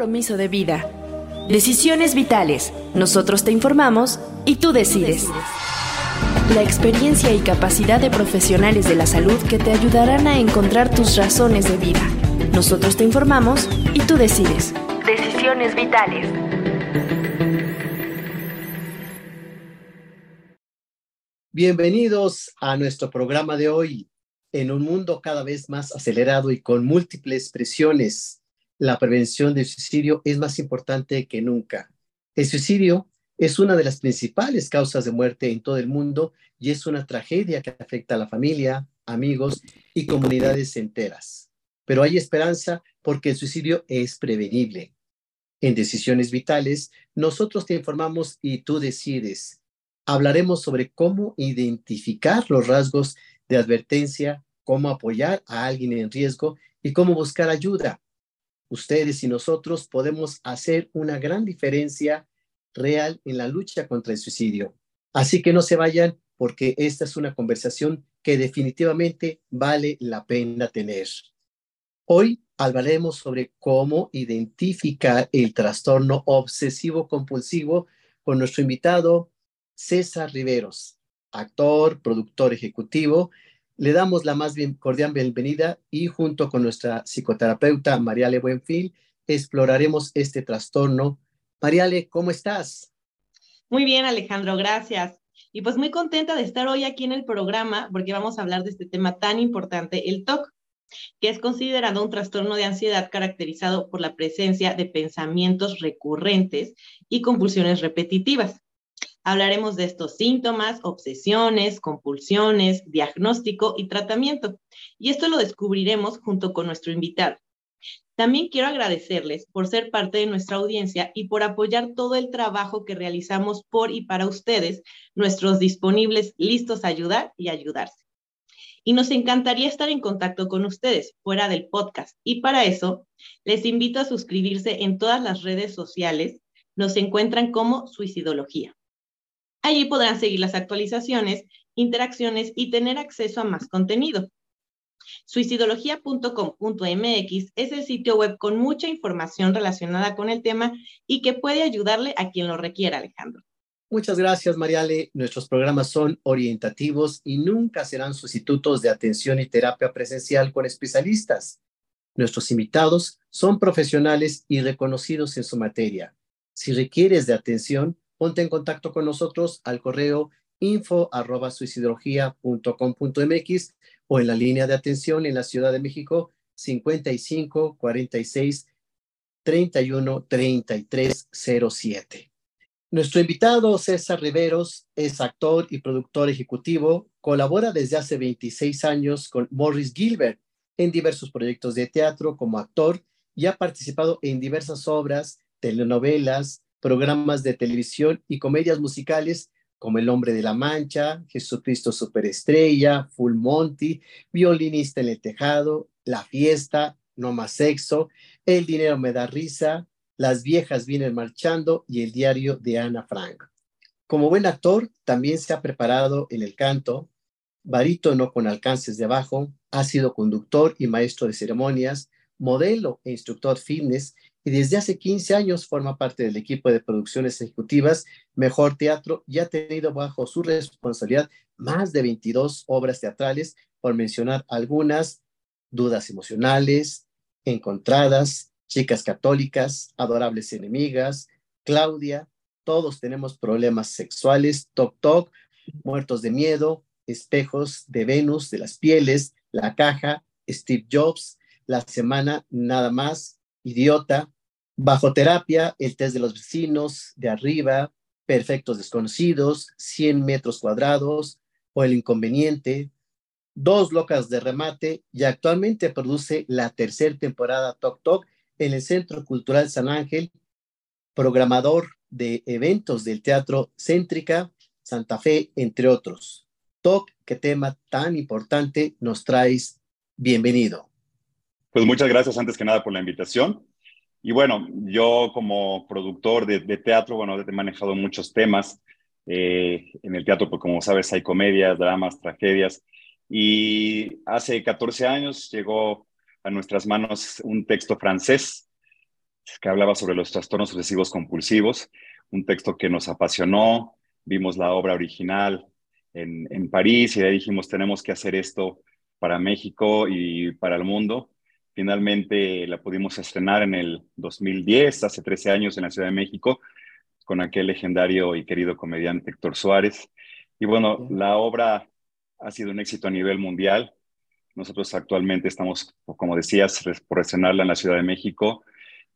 compromiso de vida. Decisiones vitales. Nosotros te informamos y tú decides. La experiencia y capacidad de profesionales de la salud que te ayudarán a encontrar tus razones de vida. Nosotros te informamos y tú decides. Decisiones vitales. Bienvenidos a nuestro programa de hoy. En un mundo cada vez más acelerado y con múltiples presiones, la prevención del suicidio es más importante que nunca. El suicidio es una de las principales causas de muerte en todo el mundo y es una tragedia que afecta a la familia, amigos y comunidades enteras. Pero hay esperanza porque el suicidio es prevenible. En Decisiones Vitales, nosotros te informamos y tú decides. Hablaremos sobre cómo identificar los rasgos de advertencia, cómo apoyar a alguien en riesgo y cómo buscar ayuda. Ustedes y nosotros podemos hacer una gran diferencia real en la lucha contra el suicidio. Así que no se vayan porque esta es una conversación que definitivamente vale la pena tener. Hoy hablaremos sobre cómo identificar el trastorno obsesivo compulsivo con nuestro invitado César Riveros, actor, productor ejecutivo. Le damos la más bien cordial bienvenida y junto con nuestra psicoterapeuta Mariale Buenfil exploraremos este trastorno Mariale, ¿cómo estás? Muy bien, Alejandro, gracias. Y pues muy contenta de estar hoy aquí en el programa porque vamos a hablar de este tema tan importante, el TOC, que es considerado un trastorno de ansiedad caracterizado por la presencia de pensamientos recurrentes y compulsiones repetitivas. Hablaremos de estos síntomas, obsesiones, compulsiones, diagnóstico y tratamiento. Y esto lo descubriremos junto con nuestro invitado, también quiero agradecerles por ser parte de nuestra audiencia y por apoyar todo el trabajo que realizamos por y para ustedes, nuestros disponibles listos a ayudar y ayudarse. Y nos encantaría estar en contacto con ustedes fuera del podcast. Y para eso, les invito a suscribirse en todas las redes sociales. Nos encuentran como Suicidología. Allí podrán seguir las actualizaciones, interacciones y tener acceso a más contenido. Suicidología.com.mx es el sitio web con mucha información relacionada con el tema y que puede ayudarle a quien lo requiera, Alejandro. Muchas gracias, Mariale. Nuestros programas son orientativos y nunca serán sustitutos de atención y terapia presencial con especialistas. Nuestros invitados son profesionales y reconocidos en su materia. Si requieres de atención, ponte en contacto con nosotros al correo info arroba suicidología.com.mx o en la línea de atención en la Ciudad de México 55 46 31 33 07. Nuestro invitado César Riveros es actor y productor ejecutivo, colabora desde hace 26 años con Morris Gilbert en diversos proyectos de teatro como actor y ha participado en diversas obras, telenovelas, programas de televisión y comedias musicales como El Hombre de la Mancha, Jesucristo Superestrella, Full Monty, Violinista en el Tejado, La Fiesta, No Más Sexo, El Dinero Me Da Risa, Las Viejas Vienen Marchando y El Diario de Ana Frank. Como buen actor, también se ha preparado en el canto, barítono con alcances de bajo, ha sido conductor y maestro de ceremonias, modelo e instructor fitness y desde hace 15 años forma parte del equipo de producciones ejecutivas Mejor Teatro y ha tenido bajo su responsabilidad más de 22 obras teatrales, por mencionar algunas, Dudas emocionales, Encontradas, Chicas católicas, Adorables enemigas, Claudia, Todos tenemos problemas sexuales, Toc Toc, Muertos de miedo, Espejos de Venus, de las pieles, La caja, Steve Jobs, La semana nada más, Idiota, Bajo terapia, el test de los vecinos, de arriba, perfectos desconocidos, 100 metros cuadrados o el inconveniente, dos locas de remate y actualmente produce la tercera temporada Toc Toc en el Centro Cultural San Ángel, programador de eventos del Teatro Céntrica, Santa Fe, entre otros. Toc, qué tema tan importante nos traes. Bienvenido. Pues muchas gracias antes que nada por la invitación. Y bueno, yo como productor de, teatro, bueno, he manejado muchos temas. Eh, en el teatro, pues como sabes, hay comedias, dramas, tragedias. Y hace 14 años llegó a nuestras manos un texto francés que hablaba sobre los trastornos obsesivos compulsivos, un texto que nos apasionó, vimos la obra original en, París y ahí dijimos, tenemos que hacer esto para México y para el mundo. Finalmente la pudimos estrenar en el 2010, hace 13 años en la Ciudad de México, con aquel legendario y querido comediante Héctor Suárez. Y bueno, la obra ha sido un éxito a nivel mundial. Nosotros actualmente estamos, como decías, por estrenarla en la Ciudad de México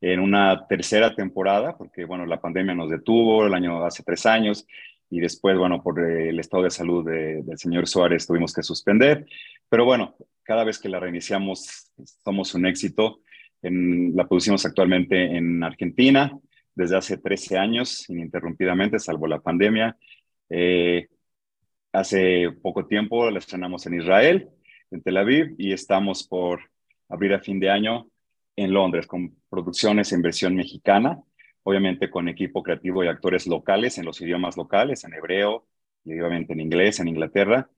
en una tercera temporada, porque bueno, la pandemia nos detuvo el año hace tres años y después, bueno, por el estado de salud del señor Suárez tuvimos que suspender. Pero bueno, cada vez que la reiniciamos somos un éxito. En, la producimos actualmente en Argentina desde hace 13 años, ininterrumpidamente, salvo la pandemia. Eh, hace poco tiempo la estrenamos en Israel, en Tel Aviv, y estamos por abrir a fin de año en Londres con producciones en versión mexicana, obviamente con equipo creativo y actores locales en los idiomas locales, en hebreo y obviamente en inglés, en Inglaterra.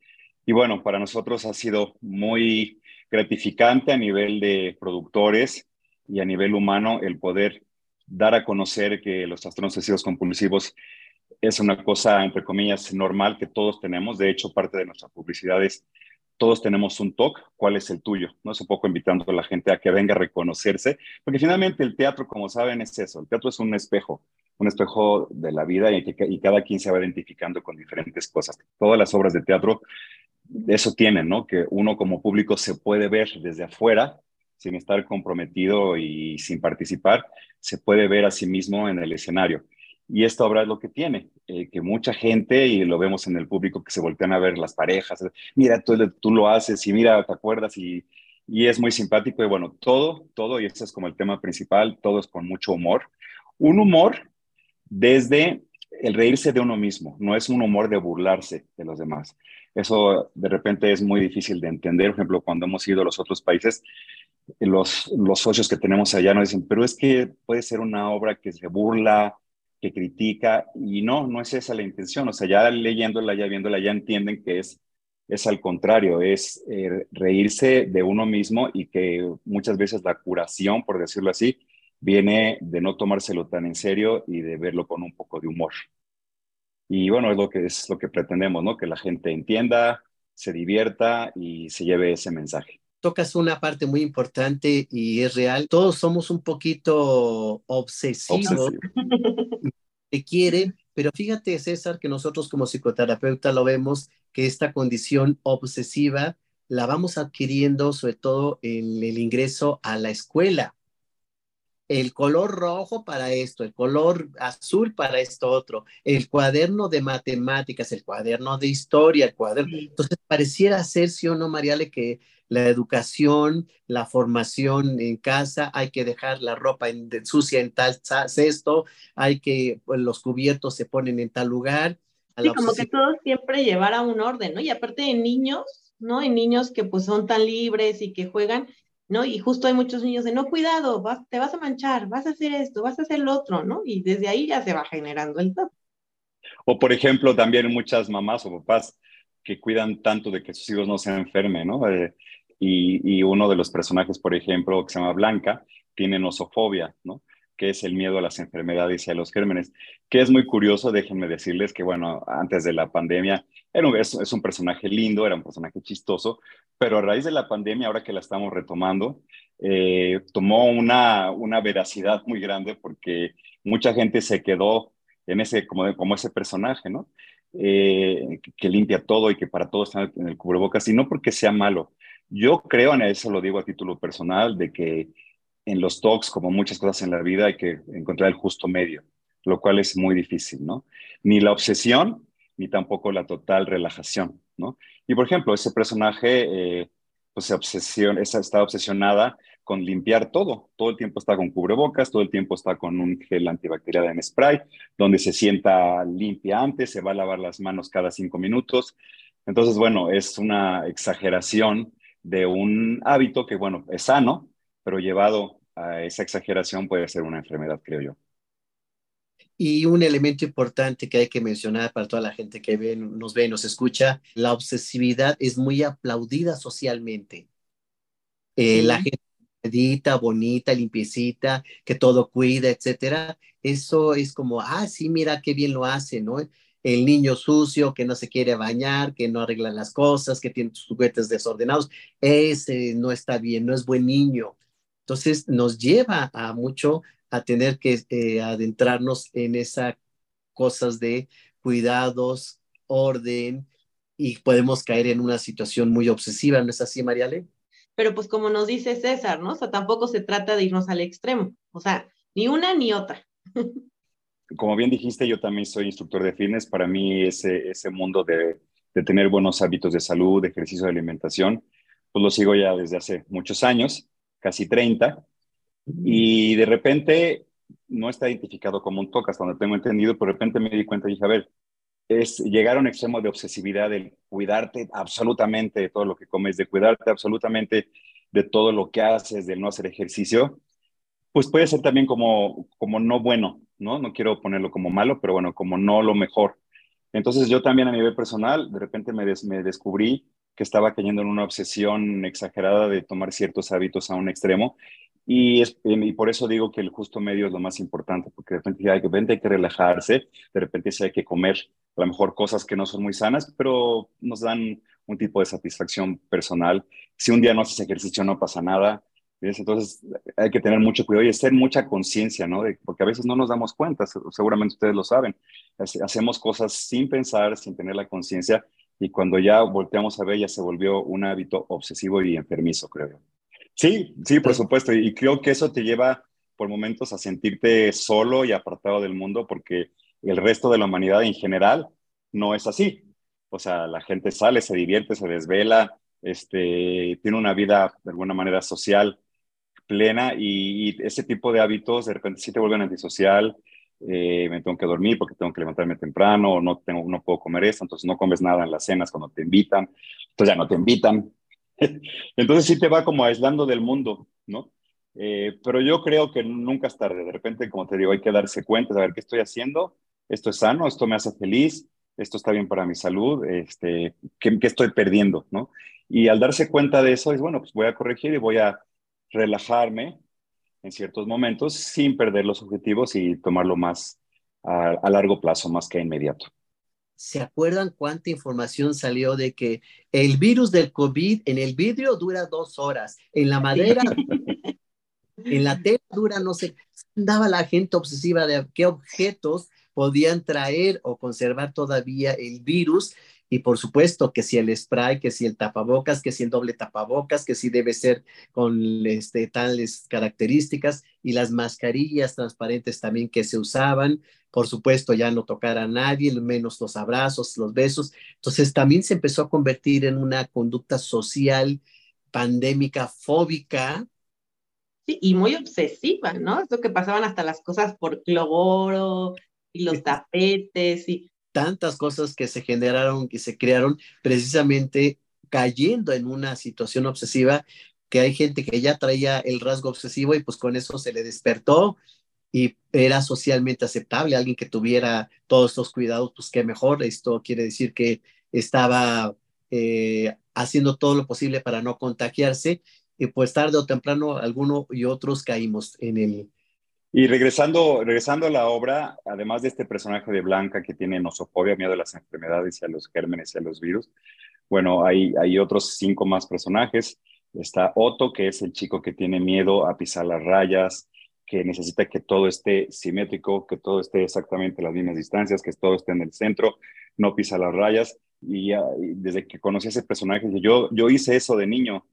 Y bueno, para nosotros ha sido muy gratificante a nivel de productores y a nivel humano el poder dar a conocer que los trastornos obsesivos compulsivos es una cosa, entre comillas, normal que todos tenemos. De hecho, parte de nuestra publicidad es todos tenemos un TOC, ¿cuál es el tuyo? ¿No? Es un poco invitando a la gente a que venga a reconocerse, porque finalmente el teatro, como saben, es eso. El teatro es un espejo, un espejo de la vida y, y cada quien se va identificando con diferentes cosas. Todas las obras de teatro eso tienen, ¿no? Que uno como público se puede ver desde afuera, sin estar comprometido y sin participar, se puede ver a sí mismo en el escenario. Y esta obra es lo que tiene, eh, que mucha gente, y lo vemos en el público, que se voltean a ver las parejas, mira, tú, tú lo haces y mira, te acuerdas y, y es muy simpático y bueno, todo, todo, y este es como el tema principal, todo es con mucho humor. Un humor desde el reírse de uno mismo, no es un humor de burlarse de los demás. Eso de repente es muy difícil de entender. Por ejemplo, cuando hemos ido a los otros países, los, socios que tenemos allá nos dicen, pero es que puede ser una obra que se burla, que critica, y no, no es esa la intención. O sea, ya leyéndola, ya viéndola, ya entienden que es, es al contrario, es eh, reírse de uno mismo y que muchas veces la curación, por decirlo así, viene de no tomárselo tan en serio y de verlo con un poco de humor. Y bueno, es lo que, es lo que pretendemos, ¿no? Que la gente entienda, se divierta y se lleve ese mensaje tocas una parte muy importante y es real. Todos somos un poquito obsesivos, te quieren, pero fíjate, César, que nosotros como psicoterapeuta lo vemos que esta condición obsesiva la vamos adquiriendo sobre todo en el ingreso a la escuela el color rojo para esto, el color azul para esto otro, el cuaderno de matemáticas, el cuaderno de historia, el cuaderno. Entonces, pareciera ser, sí o no, Mariale, que la educación, la formación en casa, hay que dejar la ropa en, sucia en tal cesto, hay que, pues, los cubiertos se ponen en tal lugar. Sí, como que todo siempre llevar un orden, ¿no? Y aparte de niños, ¿no? En niños que pues son tan libres y que juegan, ¿no? Y justo hay muchos niños de, no, cuidado, te vas a manchar, vas a hacer esto, vas a hacer lo otro, ¿no? Y desde ahí ya se va generando el top. O por ejemplo, también muchas mamás o papás que cuidan tanto de que sus hijos no se enfermen, ¿no? Eh, y, y, uno de los personajes, por ejemplo, que se llama Blanca, tiene nosofobia, ¿no? Que es el miedo a las enfermedades y a los gérmenes, que es muy curioso, déjenme decirles que, bueno, antes de la pandemia, era un, es, un personaje lindo, era un personaje chistoso, pero a raíz de la pandemia, ahora que la estamos retomando, eh, tomó una, una veracidad muy grande porque mucha gente se quedó en ese, como, como ese personaje, ¿no? Eh, que limpia todo y que para todo está en el cubrebocas, y no porque sea malo. Yo creo, en eso lo digo a título personal, de que en los talks, como muchas cosas en la vida, hay que encontrar el justo medio, lo cual es muy difícil, ¿no? Ni la obsesión, ni tampoco la total relajación, ¿no? Y por ejemplo, ese personaje, eh, pues se obsesión, está obsesionada con limpiar todo. Todo el tiempo está con cubrebocas, todo el tiempo está con un gel antibacterial en spray, donde se sienta limpia antes, se va a lavar las manos cada cinco minutos. Entonces, bueno, es una exageración de un hábito que, bueno, es sano, pero llevado a esa exageración puede ser una enfermedad, creo yo. Y un elemento importante que hay que mencionar para toda la gente que ve, nos ve, nos escucha, la obsesividad es muy aplaudida socialmente. Eh, la gente bonita, limpiecita, que todo cuida, etcétera, eso es como, ah, sí, mira qué bien lo hace, ¿no? El niño sucio que no se quiere bañar, que no arregla las cosas, que tiene sus juguetes desordenados, ese no está bien, no es buen niño. Entonces nos lleva a mucho a tener que eh, adentrarnos en esas cosas de cuidados, orden, y podemos caer en una situación muy obsesiva, ¿no es así, Mariale? Pero pues como nos dice César, ¿no? O sea, tampoco se trata de irnos al extremo, o sea, ni una ni otra. Como bien dijiste, yo también soy instructor de fitness. Para mí ese, ese mundo de, de tener buenos hábitos de salud, de ejercicio de alimentación, pues lo sigo ya desde hace muchos años, casi 30, y de repente no está identificado como un TOC hasta donde tengo entendido, pero de repente me di cuenta y dije, a ver, es llegar a un extremo de obsesividad, de cuidarte absolutamente de todo lo que comes, de cuidarte absolutamente de todo lo que haces, de no hacer ejercicio, pues puede ser también como, como no bueno, ¿no? No quiero ponerlo como malo, pero bueno, como no lo mejor. Entonces yo también a nivel personal, de repente me, me descubrí que estaba cayendo en una obsesión exagerada de tomar ciertos hábitos a un extremo y, y, por eso digo que el justo medio es lo más importante, porque de repente de hay que relajarse, de repente hay que comer a lo mejor cosas que no son muy sanas, pero nos dan un tipo de satisfacción personal. Si un día no haces ejercicio no pasa nada, entonces hay que tener mucho cuidado y hacer mucha conciencia, ¿no? porque a veces no nos damos cuenta, seguramente ustedes lo saben, hacemos cosas sin pensar, sin tener la conciencia, y cuando ya volteamos a ver ya se volvió un hábito obsesivo y enfermizo, creo Sí, sí, por supuesto. Y creo que eso te lleva por momentos a sentirte solo y apartado del mundo porque el resto de la humanidad en general no es así. O sea, la gente sale, se divierte, se desvela, este, tiene una vida de alguna manera social plena y, ese tipo de hábitos de repente sí te vuelven antisocial. Eh, me tengo que dormir porque tengo que levantarme temprano, no, tengo, no puedo comer esto, entonces no comes nada en las cenas cuando te invitan, entonces ya no te invitan, Entonces sí te va como aislando del mundo, ¿no? Eh, pero yo creo que nunca es tarde. De repente, como te digo, hay que darse cuenta, de ver qué estoy haciendo, esto es sano, esto me hace feliz, esto está bien para mi salud, este, ¿qué, estoy perdiendo, no? Y al darse cuenta de eso, es bueno, pues voy a corregir y voy a relajarme en ciertos momentos sin perder los objetivos y tomarlo más a largo plazo, más que a inmediato. ¿Se acuerdan cuánta información salió de que el virus del COVID en el vidrio dura dos horas, en la madera, en la tela dura, no sé, andaba la gente obsesiva de qué objetos podían traer o conservar todavía el virus y por supuesto que si el spray, que si el tapabocas, que si el doble tapabocas, que si debe ser con este, tales características y las mascarillas transparentes también que se usaban, por supuesto ya no tocar a nadie, menos los abrazos, los besos. Entonces también se empezó a convertir en una conducta social pandémica fóbica. Sí, y muy obsesiva, ¿no? Esto que pasaban hasta las cosas por cloro y los tapetes y tantas cosas que se generaron, que se crearon precisamente cayendo en una situación obsesiva, que hay gente que ya traía el rasgo obsesivo y pues con eso se le despertó y era socialmente aceptable. Alguien que tuviera todos estos cuidados, pues qué mejor. Esto quiere decir que estaba eh, haciendo todo lo posible para no contagiarse y pues tarde o temprano alguno y otros caímos en el, y regresando, regresando a la obra, además de este personaje de Blanca que tiene nosofobia, miedo a las enfermedades y a los gérmenes y a los virus, bueno, hay, hay otros cinco más personajes. Está Otto, que es el chico que tiene miedo a pisar las rayas, que necesita que todo esté simétrico, que todo esté exactamente a las mismas distancias, que todo esté en el centro, no pisa las rayas. Y, desde que conocí a ese personaje, yo, yo hice eso de niño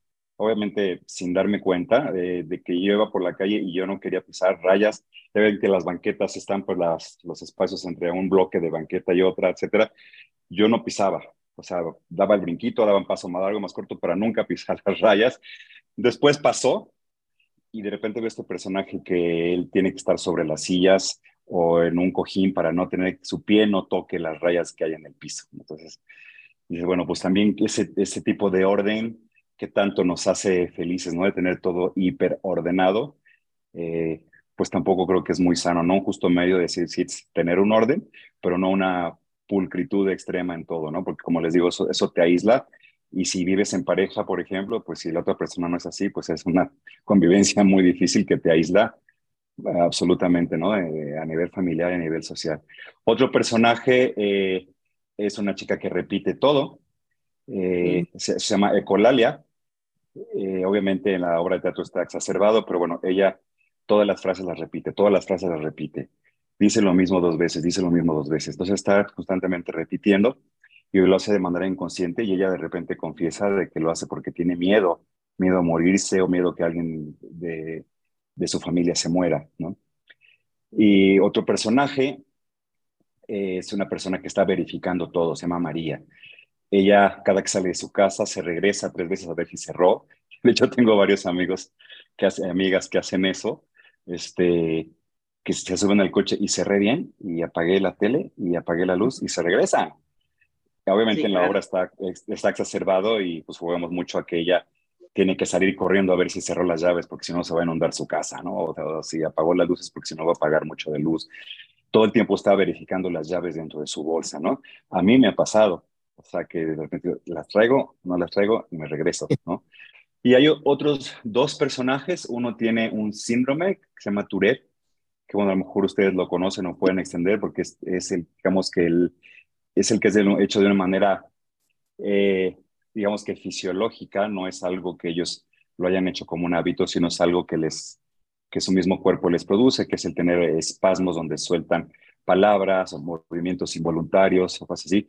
obviamente sin darme cuenta de, que yo iba por la calle y yo no quería pisar rayas. Ya ven que las banquetas están por las, los espacios entre un bloque de banqueta y otra, etcétera. Yo no pisaba, o sea, daba el brinquito, daba un paso más largo, más corto para nunca pisar las rayas. Después pasó y de repente veo este personaje que él tiene que estar sobre las sillas o en un cojín para no tener que su pie no toque las rayas que hay en el piso. Entonces, dice, bueno, pues también ese, ese tipo de orden que tanto nos hace felices, ¿no? De tener todo hiper ordenado, eh, pues tampoco creo que es muy sano, ¿no? Justo medio de decir, sí, tener un orden, pero no una pulcritud extrema en todo, ¿no? Porque como les digo, eso, eso te aísla Y si vives en pareja, por ejemplo, pues si la otra persona no es así, pues es una convivencia muy difícil que te aísla absolutamente, ¿no? a nivel familiar y a nivel social. Otro personaje eh, es una chica que repite todo, eh, se, llama Ecolalia. Eh, obviamente en la obra de teatro está exacerbado, pero bueno, ella todas las frases las repite, todas las frases las repite. Dice lo mismo dos veces, dice lo mismo dos veces. Entonces está constantemente repitiendo y lo hace de manera inconsciente y ella de repente confiesa de que lo hace porque tiene miedo, miedo a morirse o miedo que alguien de, de su familia se muera, ¿no? Y otro personaje eh, es una persona que está verificando todo, se llama María. Ella, cada que sale de su casa, se regresa tres veces a ver si cerró. De hecho, tengo varios amigos, que hacen, amigas que hacen eso, este, que se suben al coche y cerré bien, y apagué la tele, y apagué la luz, y se regresan. Obviamente en la obra está, está exacerbado y pues jugamos mucho a que ella tiene que salir corriendo a ver si cerró las llaves porque si no se va a inundar su casa, ¿no? O, si apagó las luces porque si no va a pagar mucho de luz. Todo el tiempo está verificando las llaves dentro de su bolsa, ¿no? A mí me ha pasado, o sea que de repente las traigo, no las traigo y me regreso, ¿no? Y hay otros dos personajes, uno tiene un síndrome que se llama Tourette, que bueno, a lo mejor ustedes lo conocen o pueden extender porque es, es el, digamos que el, es el que es hecho de una manera eh, digamos que fisiológica, no es algo que ellos lo hayan hecho como un hábito, sino es algo que les que su mismo cuerpo les produce, que es el tener espasmos donde sueltan palabras o movimientos involuntarios o cosas así,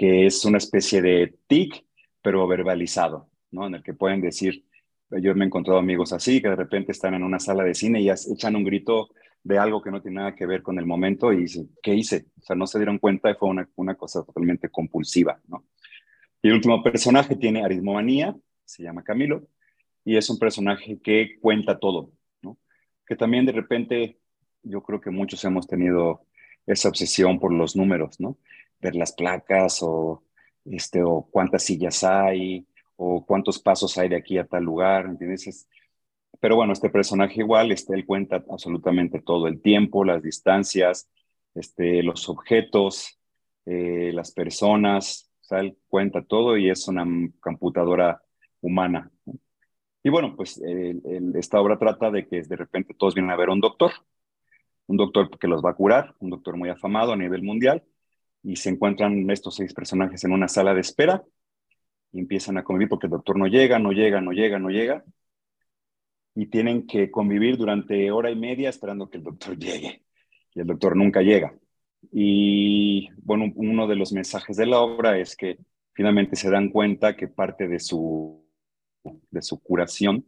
que es una especie de tic, pero verbalizado, ¿no? En el que pueden decir, yo me he encontrado amigos así, que de repente están en una sala de cine y echan un grito de algo que no tiene nada que ver con el momento y dicen, ¿qué hice? O sea, no se dieron cuenta y fue una, una cosa totalmente compulsiva, ¿no? Y el último personaje tiene aritmomanía, se llama Camilo, y es un personaje que cuenta todo, ¿no? Que también de repente yo creo que muchos hemos tenido esa obsesión por los números, ¿no? Ver las placas o, este, o cuántas sillas hay o cuántos pasos hay de aquí a tal lugar, ¿entiendes? pero bueno, este personaje igual, este, él cuenta absolutamente todo, el tiempo, las distancias, este, los objetos, eh, las personas, él cuenta todo y es una computadora humana. Y bueno, pues esta obra trata de que de repente todos vienen a ver a un doctor, un doctor que los va a curar, un doctor muy afamado a nivel mundial, y se encuentran estos seis personajes en una sala de espera y empiezan a convivir porque el doctor no llega, no llega, no llega, no llega, y tienen que convivir durante hora y media esperando que el doctor llegue, y el doctor nunca llega. Y bueno, uno de los mensajes de la obra es que finalmente se dan cuenta que parte de su, de su curación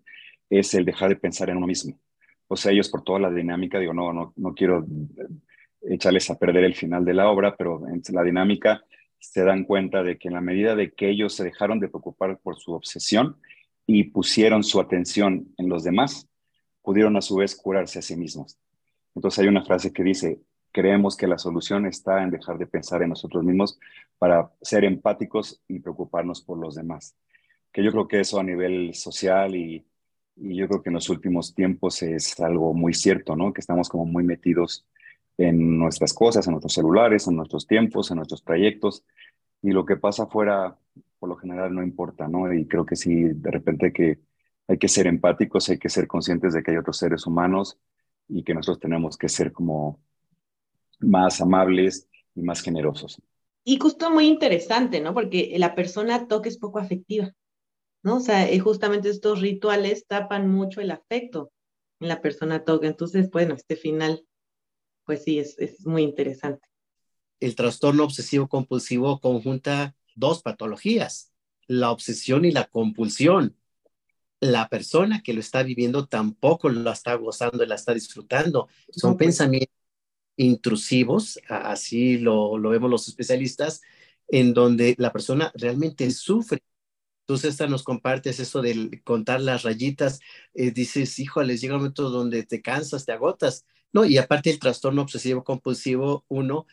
es el dejar de pensar en uno mismo. O sea, ellos por toda la dinámica, digo, no, no, no quiero echarles a perder el final de la obra, pero en la dinámica se dan cuenta de que en la medida de que ellos se dejaron de preocupar por su obsesión y pusieron su atención en los demás, pudieron a su vez curarse a sí mismos. Entonces hay una frase que dice, creemos que la solución está en dejar de pensar en nosotros mismos para ser empáticos y preocuparnos por los demás. Que yo creo que eso a nivel social y, yo creo que en los últimos tiempos es algo muy cierto, ¿no? Que estamos como muy metidos en nuestras cosas, en nuestros celulares, en nuestros tiempos, en nuestros trayectos y lo que pasa afuera por lo general no importa, ¿no? Y creo que sí, de repente que hay que ser empáticos, hay que ser conscientes de que hay otros seres humanos y que nosotros tenemos que ser como más amables y más generosos. Y justo muy interesante, ¿no? Porque la persona toque es poco afectiva, ¿no? O sea, eh, justamente estos rituales tapan mucho el afecto en la persona toque. Entonces, bueno, este final, pues sí, es, es muy interesante. El trastorno obsesivo compulsivo conjunta dos patologías, la obsesión y la compulsión. La persona que lo está viviendo tampoco lo está gozando, la está disfrutando. Son pues. pensamientos intrusivos, así lo, lo vemos los especialistas, en donde la persona realmente sufre. Entonces, esta nos compartes eso de contar las rayitas, eh, dices, híjoles, llega un momento donde te cansas, te agotas, ¿no? Y aparte el trastorno obsesivo compulsivo, uno,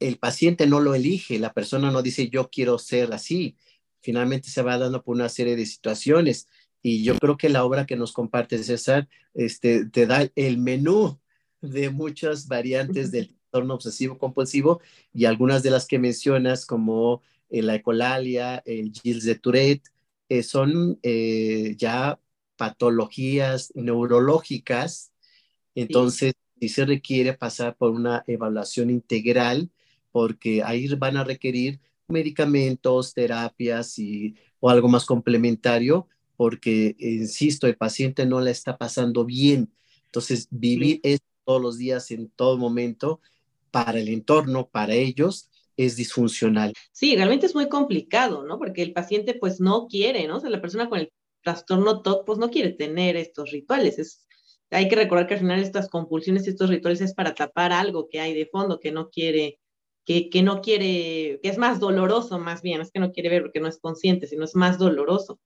el paciente no lo elige, la persona no dice, yo quiero ser así, finalmente se va dando por una serie de situaciones. Y yo creo que la obra que nos comparte César este, te da el menú de muchas variantes del trastorno obsesivo compulsivo y algunas de las que mencionas como la ecolalia, el Gilles de Tourette, son ya patologías neurológicas. Entonces, sí. se requiere pasar por una evaluación integral porque ahí van a requerir medicamentos, terapias y, o algo más complementario, porque, insisto, el paciente no la está pasando bien. Entonces, vivir esto todos los días, en todo momento, para el entorno, para ellos, es disfuncional. Sí, realmente es muy complicado, ¿no? Porque el paciente pues no quiere, ¿no? O sea, la persona con el trastorno TOC pues no quiere tener estos rituales. Es, hay que recordar que al final estas compulsiones, estos rituales es para tapar algo que hay de fondo que no quiere, que, que no quiere, que es más doloroso más bien, es que no quiere ver porque no es consciente, sino es más doloroso.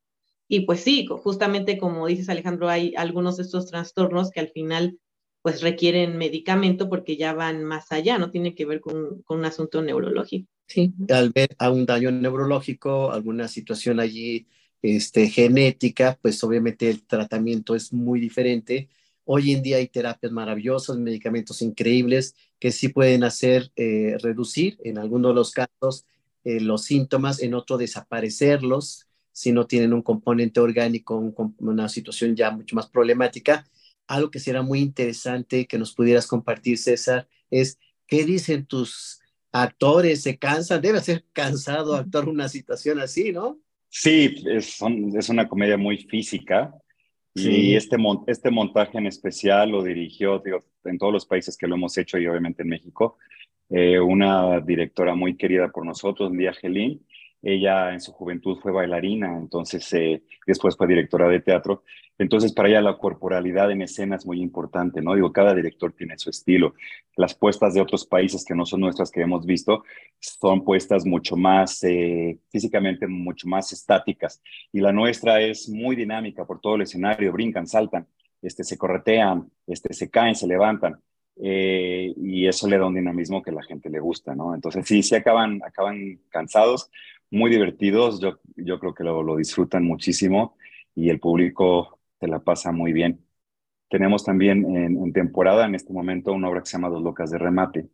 Y pues sí, justamente como dices Alejandro, hay algunos de estos trastornos que al final pues requieren medicamento porque ya van más allá, no tiene que ver con, con un asunto neurológico. Sí, al ver a un daño neurológico, alguna situación allí este, genética, pues obviamente el tratamiento es muy diferente. Hoy en día hay terapias maravillosas, medicamentos increíbles que sí pueden hacer eh, reducir en algunos de los casos eh, los síntomas, en otro desaparecerlos si no tienen un componente orgánico, un, una situación ya mucho más problemática. Algo que será muy interesante que nos pudieras compartir, César, es qué dicen tus actores, se cansan, debe ser cansado actuar una situación así, ¿no? Sí, es, es una comedia muy física y este, este montaje en especial lo dirigió digo, en todos los países que lo hemos hecho y obviamente en México, eh, una directora muy querida por nosotros, Lía Gelín. Ella en su juventud fue bailarina, entonces eh, después fue directora de teatro entonces, para ella la corporalidad en escena es muy importante, ¿no? Digo, cada director tiene su estilo. Las puestas de otros países que no son nuestras que hemos visto son puestas mucho más, eh, físicamente mucho más estáticas. Y la nuestra es muy dinámica por todo el escenario, brincan, saltan, este, se corretean, este, se caen, se levantan. Eh, y eso le da un dinamismo que la gente le gusta, ¿no? Entonces, sí, sí acaban, acaban cansados, muy divertidos, yo, yo creo que lo, lo disfrutan muchísimo y el público te la pasa muy bien. Tenemos también en, temporada, en este momento, una obra que se llama Dos Locas de Remate,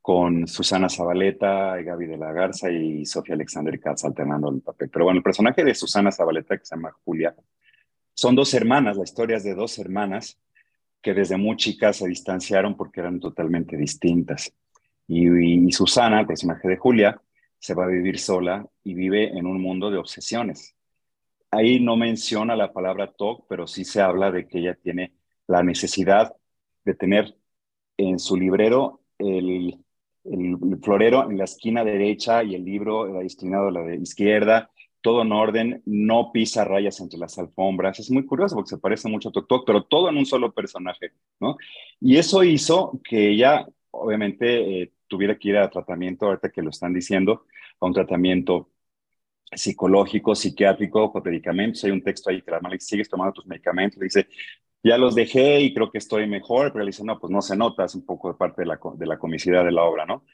con Susana Zabaleta, Gaby de la Garza y Sofía Alexander Katz alternando el papel. Pero bueno, el personaje de Susana Zabaleta, que se llama Julia, son dos hermanas, la historia es de dos hermanas que desde muy chicas se distanciaron porque eran totalmente distintas. y Susana, el personaje de Julia, se va a vivir sola y vive en un mundo de obsesiones ahí no menciona la palabra TOC, pero sí se habla de que ella tiene la necesidad de tener en su librero el, florero en la esquina derecha y el libro destinado a la de izquierda, todo en orden, no pisa rayas entre las alfombras. Es muy curioso porque se parece mucho a Tok Tok, pero todo en un solo personaje, ¿no? Y eso hizo que ella, obviamente, eh, tuviera que ir a tratamiento, ahorita que lo están diciendo, a un tratamiento psicológico, psiquiátrico, con medicamentos. Hay un texto ahí que la hermana sigues tomando tus medicamentos, le dice, ya los dejé y creo que estoy mejor, pero le dice, no, pues no se nota, es un poco de parte de la, de la comicidad de la obra, ¿no?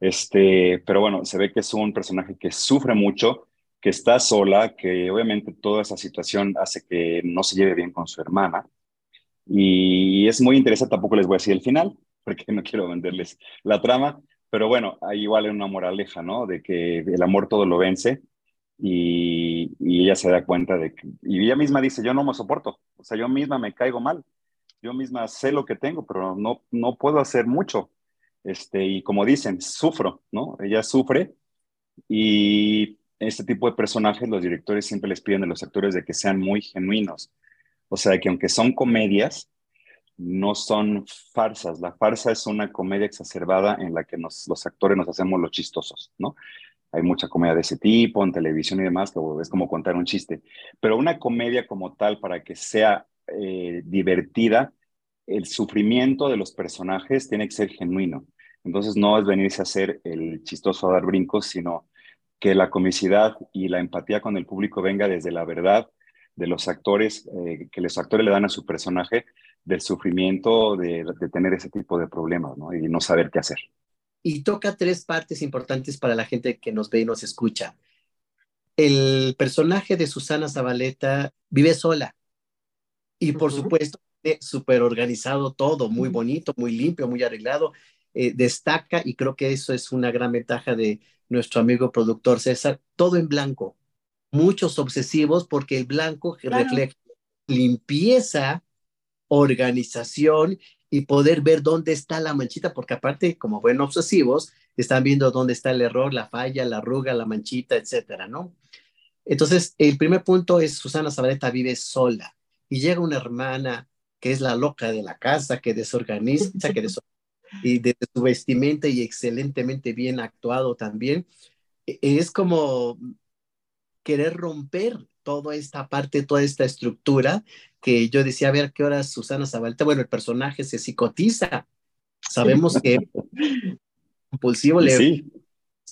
Este, pero bueno, se ve que es un personaje que sufre mucho, que está sola, que obviamente toda esa situación hace que no se lleve bien con su hermana. Y es muy interesante, tampoco les voy a decir el final, porque no quiero venderles la trama, pero bueno, hay igual una moraleja, ¿no? De que el amor todo lo vence y, ella se da cuenta de que, y ella misma dice, yo no me soporto, o sea, yo misma me caigo mal, yo misma sé lo que tengo, pero no, no puedo hacer mucho. Este, y como dicen, sufro, ¿no? Ella sufre y este tipo de personajes los directores siempre les piden a los actores de que sean muy genuinos. O sea, que aunque son comedias, no son farsas. La farsa es una comedia exacerbada en la que los actores nos hacemos los chistosos, ¿no? Hay mucha comedia de ese tipo en televisión y demás, que es como contar un chiste. Pero una comedia como tal, para que sea eh, divertida, el sufrimiento de los personajes tiene que ser genuino. Entonces no es venirse a hacer el chistoso a dar brincos, sino que la comicidad y la empatía con el público venga desde la verdad de los actores, eh, que los actores le dan a su personaje, del sufrimiento de, de tener ese tipo de problemas ¿no? y no saber qué hacer y toca tres partes importantes para la gente que nos ve y nos escucha. El personaje de Susana Zabaleta vive sola y por supuesto súper organizado todo, muy bonito, muy limpio, muy arreglado. Eh, destaca y creo que eso es una gran ventaja de, nuestro amigo productor César, todo en blanco. Muchos obsesivos porque el blanco refleja limpieza, organización y poder ver dónde está la manchita, porque aparte, como buenos obsesivos, están viendo dónde está el error, la falla, la arruga, la manchita, etcétera, ¿no? Entonces, el primer punto es Susana Zabaleta vive sola y llega una hermana que es la loca de la casa, que desorganiza, que y de su vestimenta y excelentemente bien actuado también, e, es como querer romper toda esta parte, toda esta estructura que yo decía, a ver qué hora Susana Zabaleta, bueno, el personaje se psicotiza. Sabemos que compulsivo le... Sí,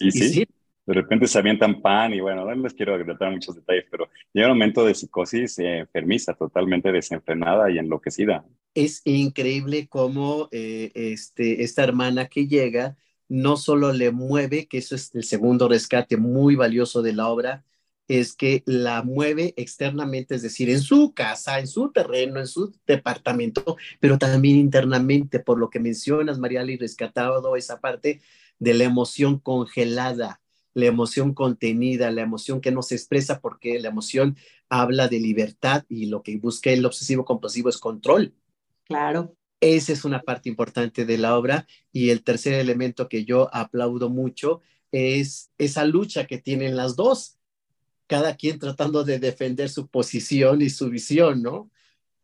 y sí. De repente se avientan pan y bueno, no les quiero tratar muchos detalles, pero llega un momento de psicosis eh, enfermiza, totalmente desenfrenada y enloquecida. Es increíble cómo eh, este, esta hermana que llega no solo le mueve, que eso es el segundo rescate muy valioso de la obra, es que la mueve externamente, es decir, en su casa, en su terreno, en su departamento, pero también internamente, por lo que mencionas, Mariali, rescatado esa parte de la emoción congelada, la emoción contenida, la emoción que no se expresa porque la emoción habla de libertad y lo que busca el obsesivo compulsivo es control. Claro. Esa es una parte importante de la obra y el tercer elemento que yo aplaudo mucho es esa lucha que tienen las dos cada quien tratando de defender su posición y su visión, ¿no?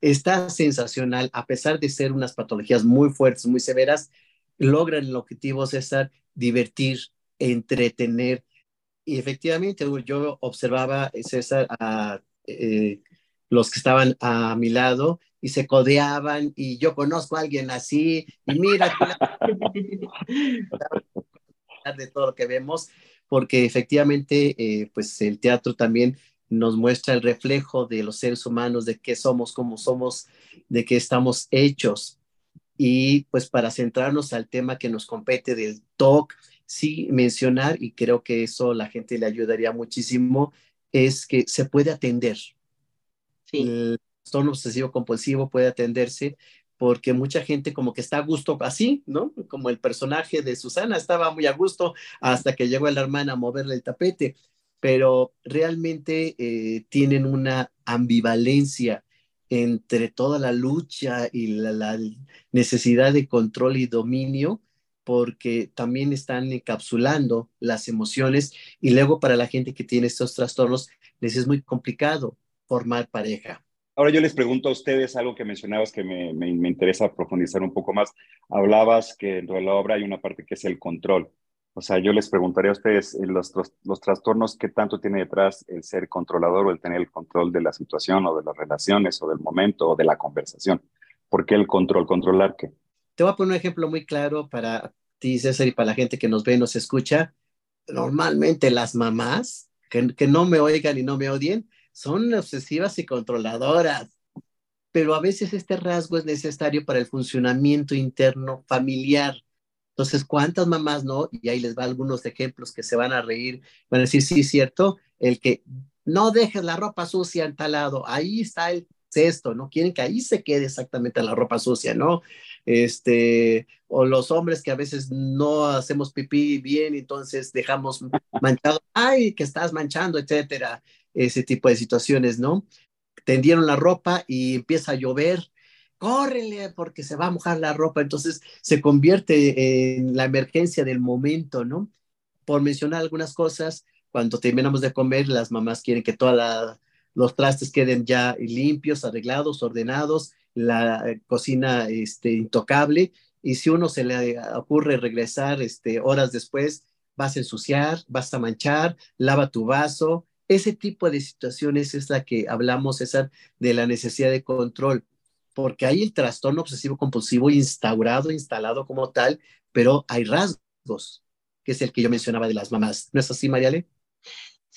Está sensacional, a pesar de ser unas patologías muy fuertes, muy severas, logran el objetivo, César, divertir, entretener. Y efectivamente, yo observaba, César, a eh, los que estaban a mi lado y se codeaban y yo conozco a alguien así y mira de todo lo que vemos porque efectivamente, eh, pues el teatro también nos muestra el reflejo de los seres humanos, de qué somos, cómo somos, de qué estamos hechos. Y pues para centrarnos al tema que nos compete del TOC, sí mencionar, y creo que eso la gente le ayudaría muchísimo, es que se puede atender. Sí. El trastorno obsesivo compulsivo puede atenderse porque mucha gente como que está a gusto así, ¿no? Como el personaje de Susana estaba muy a gusto hasta que llegó la hermana a moverle el tapete, pero realmente eh, tienen una ambivalencia entre toda la lucha y la, necesidad de control y dominio, porque también están encapsulando las emociones y luego para la gente que tiene estos trastornos les es muy complicado formar pareja. Ahora yo les pregunto a ustedes algo que mencionabas que me, me, interesa profundizar un poco más. Hablabas que dentro de la obra hay una parte que es el control. O sea, yo les preguntaría a ustedes los, los, trastornos, ¿qué tanto tiene detrás el ser controlador o el tener el control de la situación o de las relaciones o del momento o de la conversación? ¿Por qué el control? ¿Controlar qué? Te voy a poner un ejemplo muy claro para ti, César, y para la gente que nos ve y nos escucha. Normalmente las mamás, que, que no me oigan y no me odien, son obsesivas y controladoras, pero a veces este rasgo es necesario para el funcionamiento interno familiar. Entonces, ¿cuántas mamás no? Y ahí les va algunos ejemplos que se van a reír, van a decir, sí, cierto, el que no dejes la ropa sucia en tal lado, ahí está el cesto, ¿no? Quieren que ahí se quede exactamente la ropa sucia, ¿no? Este, o los hombres que a veces no hacemos pipí bien, entonces dejamos manchado, ay, que estás manchando, etcétera ese tipo de situaciones, ¿no? Tendieron la ropa y empieza a llover, córrele porque se va a mojar la ropa, entonces se convierte en la emergencia del momento, ¿no? Por mencionar algunas cosas, cuando terminamos de comer, las mamás quieren que todos los trastes queden ya limpios, arreglados, ordenados, la cocina este, intocable, y si uno se le ocurre regresar este, horas después, vas a ensuciar, vas a manchar, lava tu vaso, ese tipo de situaciones es la que hablamos, César, de la necesidad de control, porque hay el trastorno obsesivo compulsivo instaurado, instalado como tal, pero hay rasgos, que es el que yo mencionaba de las mamás. ¿No es así, Mariale?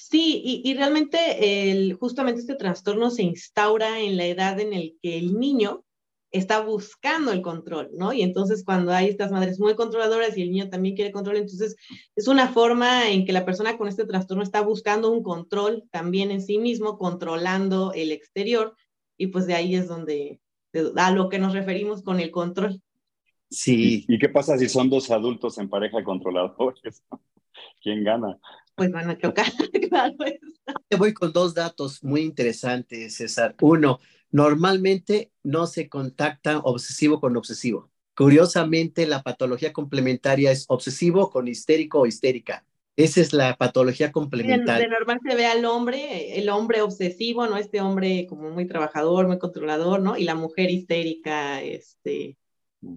Sí, y, realmente el, justamente este trastorno se instaura en la edad en la que el niño está buscando el control, ¿no? Y entonces cuando hay estas madres muy controladoras y el niño también quiere control, entonces es una forma en que la persona con este trastorno está buscando un control también en sí mismo, controlando el exterior, y pues de ahí es donde, a lo que nos referimos con el control. Sí. ¿Y qué pasa si son dos adultos en pareja controladores? ¿Quién gana? Pues van a chocar, claro. Te voy con dos datos muy interesantes, César. Uno, normalmente no se contacta obsesivo con obsesivo. Curiosamente, la patología complementaria es obsesivo con histérico o histérica. Esa es la patología complementaria. De, normal se ve al hombre, el hombre obsesivo, ¿no? Este hombre como muy trabajador, muy controlador, ¿no? Y la mujer histérica, este,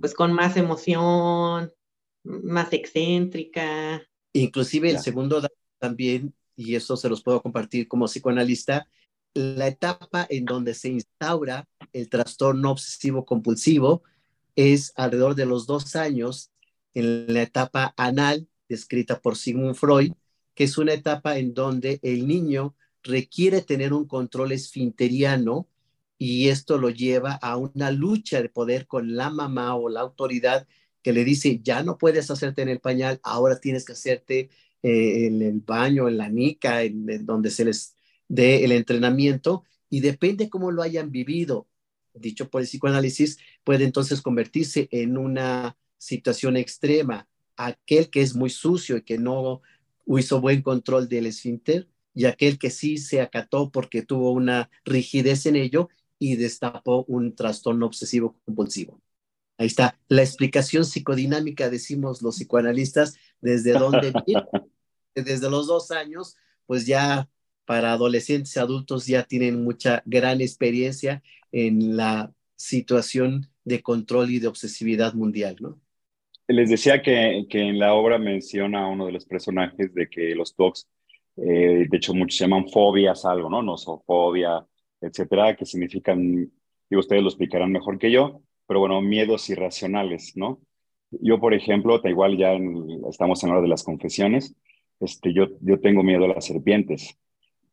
pues con más emoción, más excéntrica. Inclusive el segundo dato también, y eso se los puedo compartir como psicoanalista, la etapa en donde se instaura el trastorno obsesivo compulsivo es alrededor de los dos años en la etapa anal descrita por Sigmund Freud, que es una etapa en donde el niño requiere tener un control esfinteriano y esto lo lleva a una lucha de poder con la mamá o la autoridad que le dice, ya no puedes hacerte en el pañal, ahora tienes que hacerte eh, en el baño, en la nica, en, donde se les dé el entrenamiento y depende cómo lo hayan vivido, dicho por el psicoanálisis, puede entonces convertirse en una situación extrema. Aquel que es muy sucio y que no hizo buen control del esfínter y aquel que sí se acató porque tuvo una rigidez en ello y destapó un trastorno obsesivo compulsivo. Ahí está la explicación psicodinámica, decimos los psicoanalistas, desde donde desde los dos años, pues ya para adolescentes y adultos ya tienen mucha gran experiencia en la situación de control y de obsesividad mundial, ¿no? Les decía que, que, en la obra menciona a uno de los personajes de que los TOCs, eh, de hecho muchos se llaman fobias, algo, ¿no? Nosofobia, etcétera, que significan, y ustedes lo explicarán mejor que yo, pero bueno, miedos irracionales, ¿no? Yo, por ejemplo, igual ya estamos en hora de las confesiones, este, yo, yo tengo miedo a las serpientes.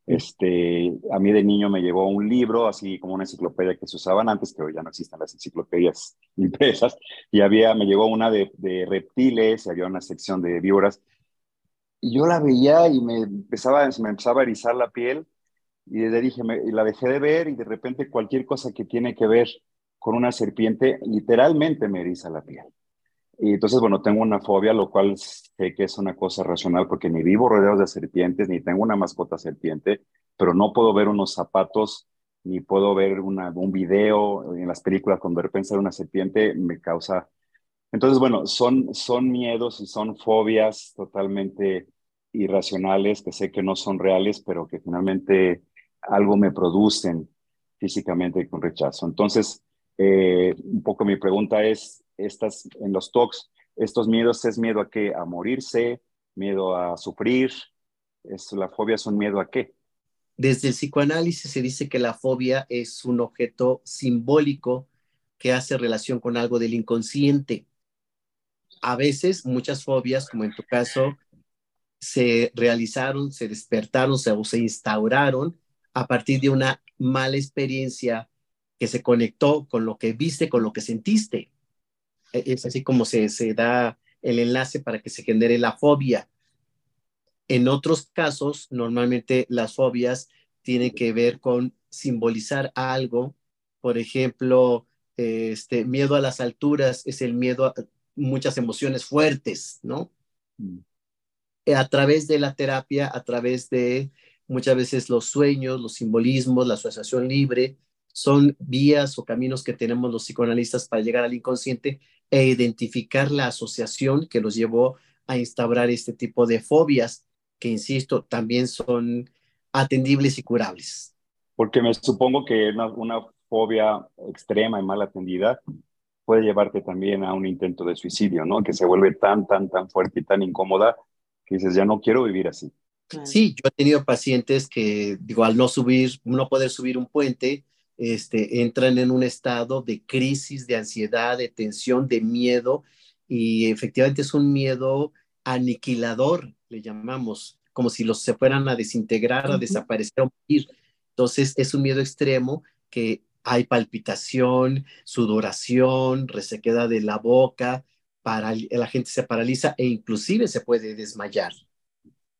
Este, a mí de niño me llevó un libro, así como una enciclopedia que se usaban antes, que hoy ya no existen las enciclopedias impresas, y había, me llevó una de, de reptiles, había una sección de víboras, y yo la veía y me empezaba, me empezaba a erizar la piel, y desde dije, me, y la dejé de ver, y de repente cualquier cosa que tiene que ver con una serpiente, literalmente me eriza la piel. Y entonces, bueno, tengo una fobia, lo cual sé que es una cosa racional porque ni vivo rodeados de serpientes, ni tengo una mascota serpiente, pero no puedo ver unos zapatos, ni puedo ver una, un video en las películas cuando de una serpiente, me causa... Entonces, bueno, son, son miedos y son fobias totalmente irracionales que sé que no son reales, pero que finalmente algo me producen físicamente con rechazo. Entonces, eh, un poco mi pregunta es, estas, en los talks, estos miedos es miedo a qué? A morirse, miedo a sufrir. Es, ¿La fobia es un miedo a qué? Desde el psicoanálisis se dice que la fobia es un objeto simbólico que hace relación con algo del inconsciente. A veces muchas fobias, como en tu caso, se realizaron, se despertaron o se instauraron a partir de una mala experiencia que se conectó con lo que viste, con lo que sentiste. E, es así como se, se da el enlace para que se genere la fobia. En otros casos, normalmente las fobias tienen que ver con simbolizar algo. Por ejemplo, este miedo a las alturas es el miedo a muchas emociones fuertes, ¿no? Mm. A través de la terapia, a través de muchas veces los sueños, los simbolismos, la asociación libre, son vías o caminos que tenemos los psicoanalistas para llegar al inconsciente e identificar la asociación que los llevó a instaurar este tipo de fobias, que insisto, también son atendibles y curables. Porque me supongo que una, fobia extrema y mal atendida puede llevarte también a un intento de suicidio, ¿no? Que se vuelve tan, tan, tan fuerte y tan incómoda que dices, ya no quiero vivir así. Sí, yo he tenido pacientes que, digo, al no subir, no poder subir un puente, este, entran en un estado de crisis, de ansiedad, de tensión, de miedo, y efectivamente es un miedo aniquilador, le llamamos, como si los se fueran a desintegrar, a desaparecer, a morir. Entonces es un miedo extremo que hay palpitación, sudoración, resequedad de la boca, para, la gente se paraliza e inclusive se puede desmayar.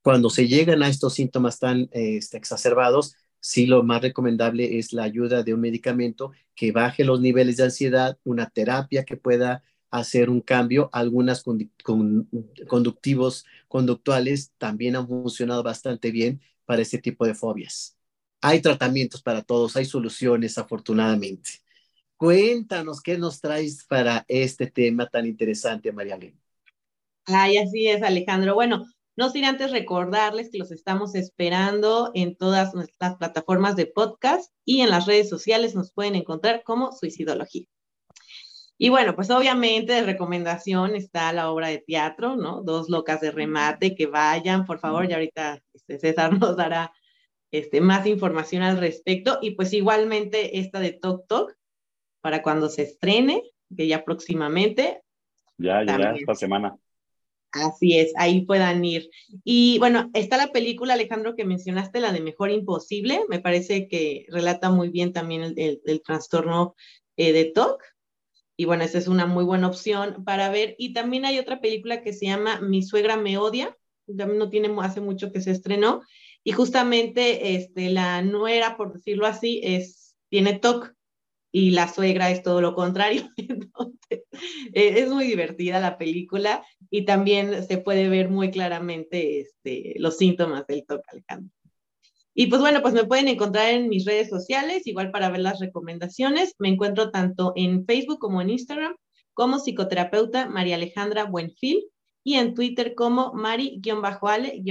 Cuando se llegan a estos síntomas tan este, exacerbados, sí lo más recomendable es la ayuda de un medicamento que baje los niveles de ansiedad, una terapia que pueda hacer un cambio. Algunas conductivos conductuales también han funcionado bastante bien para este tipo de fobias. Hay tratamientos para todos, hay soluciones afortunadamente. Cuéntanos qué nos traes para este tema tan interesante, María Elena. Ay, así es, Alejandro. Bueno, no sin antes recordarles que los estamos esperando en todas nuestras plataformas de podcast y en las redes sociales nos pueden encontrar como Suicidología. Y bueno, pues obviamente de recomendación está la obra de teatro, ¿no? Dos locas de remate, que vayan, por favor, ya ahorita este, César nos dará este, más información al respecto. Y pues igualmente esta de Tok Tok, para cuando se estrene, que ya próximamente. Ya, ya, esta semana. Así es, ahí puedan ir. Y bueno, está la película, Alejandro, que mencionaste, la de Mejor Imposible. Me parece que relata muy bien también el, el, trastorno eh, de TOC. Y bueno, esa es una muy buena opción para ver. Y también hay otra película que se llama Mi suegra me odia. También no tiene hace mucho que se estrenó. Y justamente este, la nuera, por decirlo así, es, tiene TOC y la suegra es todo lo contrario. Entonces, eh, es muy divertida la película y también se puede ver muy claramente este, los síntomas del TOC, Alejandro. Y pues bueno, pues me pueden encontrar en mis redes sociales, igual para ver las recomendaciones. Me encuentro tanto en Facebook como en Instagram como psicoterapeuta María Alejandra Buenfil y en Twitter como mari-ale-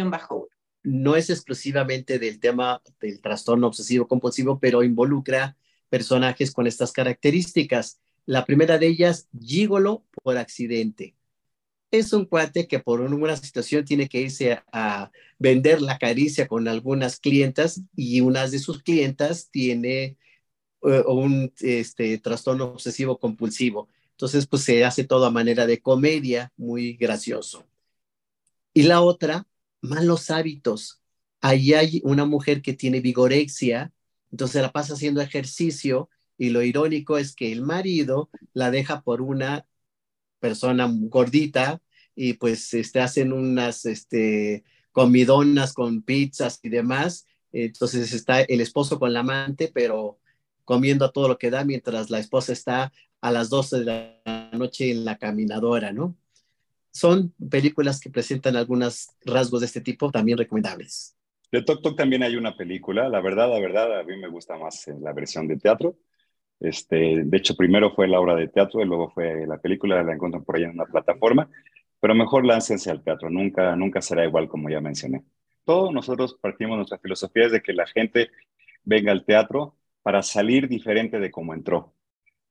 no es exclusivamente del tema del trastorno obsesivo compulsivo, pero involucra personajes con estas características. La primera de ellas, gigolo por accidente. Es un cuate que por una situación tiene que irse a, vender la caricia con algunas clientas y una de sus clientas tiene eh, un este, trastorno obsesivo compulsivo. Entonces, pues se hace todo a manera de comedia, muy gracioso. Y la otra, malos hábitos. Ahí hay una mujer que tiene vigorexia entonces la pasa haciendo ejercicio y lo irónico es que el marido la deja por una persona gordita y pues este, hacen unas este, comidonas con pizzas y demás. Entonces está el esposo con la amante, pero comiendo todo lo que da mientras la esposa está a las 12 de la noche en la caminadora, ¿no? Son películas que presentan algunos rasgos de este tipo también recomendables. De Tok Tok también hay una película, la verdad, la verdad, a mí me gusta más la versión de teatro. Este, de hecho, primero fue la obra de teatro y luego fue la película, la encuentran por ahí en una plataforma, pero mejor láncense al teatro, nunca, nunca será igual como ya mencioné. Todos nosotros partimos nuestra filosofía de que la gente venga al teatro para salir diferente de cómo entró.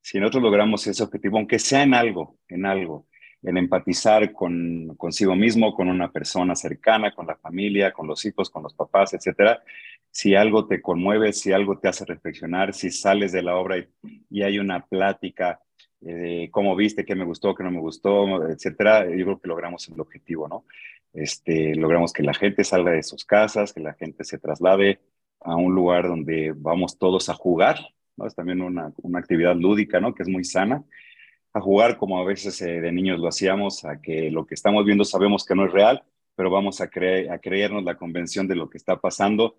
Si nosotros logramos ese objetivo, aunque sea en algo, en algo, en empatizar con consigo mismo, con una persona cercana, con la familia, con los hijos, con los papás, etcétera. Si algo te conmueve, si algo te hace reflexionar, si sales de la obra y, hay una plática de cómo viste, qué me gustó, qué no me gustó, etcétera, yo creo que logramos el objetivo, ¿no? Este, logramos que la gente salga de sus casas, que la gente se traslade a un lugar donde vamos todos a jugar, ¿no? Es también una, una actividad lúdica, ¿no? Que es muy sana a jugar como a veces eh, de niños lo hacíamos, a que lo que estamos viendo sabemos que no es real, pero vamos a, creer, a creernos la convención de lo que está pasando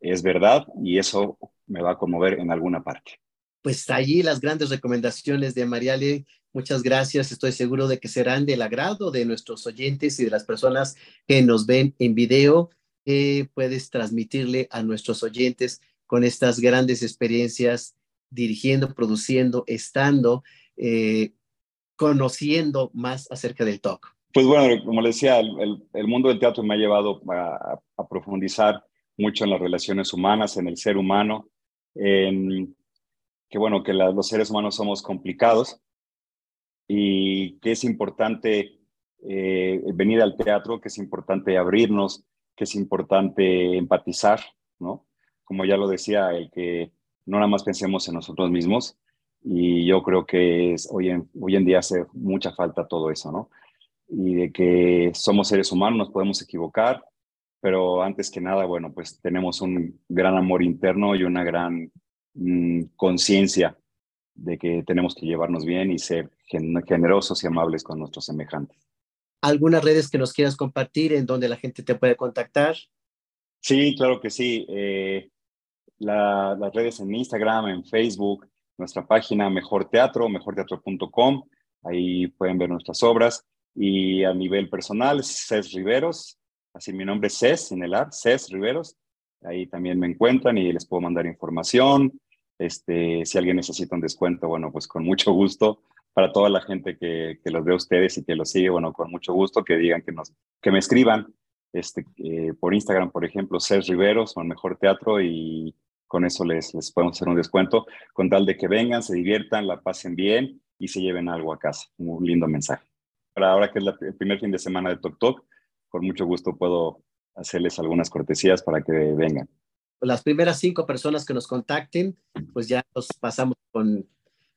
es verdad y eso me va a conmover en alguna parte. Pues allí las grandes recomendaciones de Mariale. Muchas gracias. Estoy seguro de que serán del agrado de nuestros oyentes y de las personas que nos ven en video. puedes transmitirle a nuestros oyentes con estas grandes experiencias dirigiendo, produciendo, estando eh, conociendo más acerca del TOC? Pues bueno, como le decía, el, mundo del teatro me ha llevado a, profundizar mucho en las relaciones humanas, en el ser humano, en que bueno, que los seres humanos somos complicados y que es importante eh, venir al teatro, que es importante abrirnos, que es importante empatizar, ¿no? Como ya lo decía, el que no nada más pensemos en nosotros mismos, y yo creo que es, hoy, en, hoy en día hace mucha falta todo eso, ¿no? Y de que somos seres humanos, nos podemos equivocar, pero antes que nada, bueno, pues tenemos un gran amor interno y una gran mm, conciencia de que tenemos que llevarnos bien y ser generosos y amables con nuestros semejantes. ¿Algunas redes que nos quieras compartir en donde la gente te puede contactar? Sí, claro que sí. Eh, las redes en Instagram, en Facebook, nuestra página Mejor Teatro, mejorteatro.com. ahí pueden ver nuestras obras. Y a nivel personal, Cés Riveros, así mi nombre es Cés, en el AR, Cés Riveros, ahí también me encuentran y les puedo mandar información. Este, si alguien necesita un descuento, bueno, pues con mucho gusto. Para toda la gente que, que los ve a ustedes y que los sigue, bueno, con mucho gusto que digan que, nos, que me escriban este, eh, por Instagram, por ejemplo, Cés Riveros o Mejor Teatro y con eso les, les podemos hacer un descuento, con tal de que vengan, se diviertan, la pasen bien y se lleven algo a casa. Un lindo mensaje. Para ahora que es el primer fin de semana de Tok Tok, con mucho gusto puedo hacerles algunas cortesías para que vengan. Las primeras cinco personas que nos contacten, pues ya los pasamos con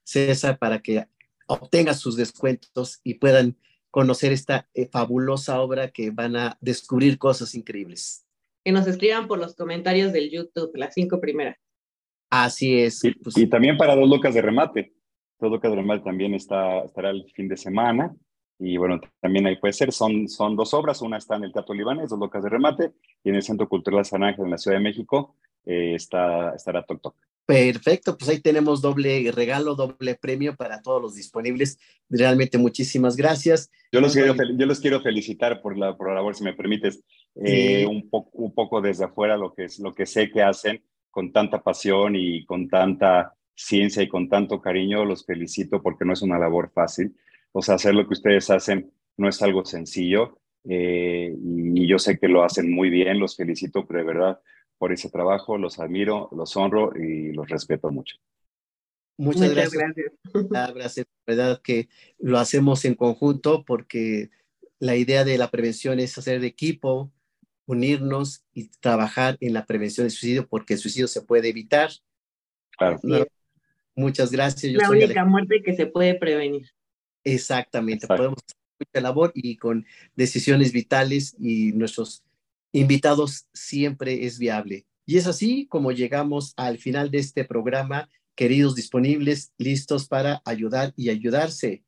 César para que obtengan sus descuentos y puedan conocer esta eh, fabulosa obra que van a descubrir cosas increíbles. Que nos escriban por los comentarios del YouTube, las cinco primeras. Así es. Y, pues, y también para dos locas de remate. Dos locas de remate también está, estará el fin de semana. Y bueno, también ahí puede ser, son, son dos obras, una está en el Teatro Libanés, Dos Locas de Remate, y en el Centro Cultural San Ángel en la Ciudad de México eh, está, estará Tok Tok. Perfecto, pues ahí tenemos doble regalo, doble premio para todos los disponibles. Realmente muchísimas gracias. Yo los, quiero, yo los quiero felicitar por la, por la labor, si me permites, eh, un, poco un poco desde afuera lo que, es, lo que sé que hacen con tanta pasión y con tanta ciencia y con tanto cariño, los felicito porque no es una labor fácil. O sea, hacer lo que ustedes hacen no es algo sencillo eh, y yo sé que lo hacen muy bien, los felicito, de verdad por ese trabajo, los admiro, los honro y los respeto mucho. Muchas, gracias. gracias. verdad que lo hacemos en conjunto porque la idea de la prevención es hacer equipo, unirnos y trabajar en la prevención del suicidio porque el suicidio se puede evitar. Claro. muchas gracias. Yo la única muerte que se puede prevenir. Exactamente. Podemos hacer mucha labor y con decisiones vitales y nuestros invitados siempre es viable. Y es así como llegamos al final de este programa, queridos disponibles, listos para ayudar y ayudarse.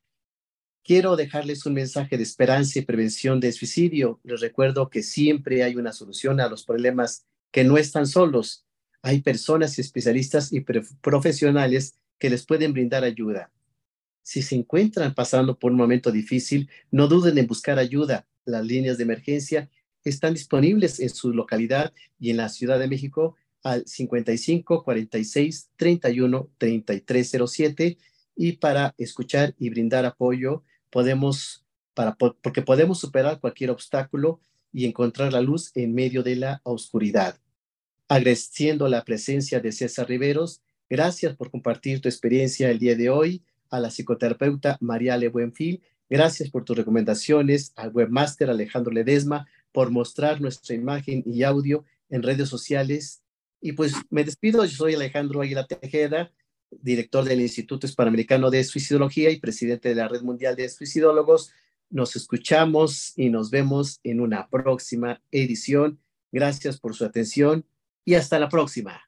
Quiero dejarles un mensaje de esperanza y prevención de suicidio. Les recuerdo que siempre hay una solución a los problemas que no están solos. Hay personas especialistas y profesionales que les pueden brindar ayuda. Si se encuentran pasando por un momento difícil, no duden en buscar ayuda. Las líneas de emergencia están disponibles en su localidad y en la Ciudad de México al 55 46 31 3307 y para escuchar y brindar apoyo podemos para porque podemos superar cualquier obstáculo y encontrar la luz en medio de la oscuridad. Agradeciendo la presencia de César Riveros, gracias por compartir tu experiencia el día de hoy a la psicoterapeuta Mariale Buenfil, gracias por tus recomendaciones al webmaster Alejandro Ledesma por mostrar nuestra imagen y audio en redes sociales. Y pues me despido, yo soy Alejandro Aguila Tejeda, director del Instituto Hispanoamericano de Suicidología y presidente de la Red Mundial de Suicidólogos. Nos escuchamos y nos vemos en una próxima edición. Gracias por su atención y hasta la próxima.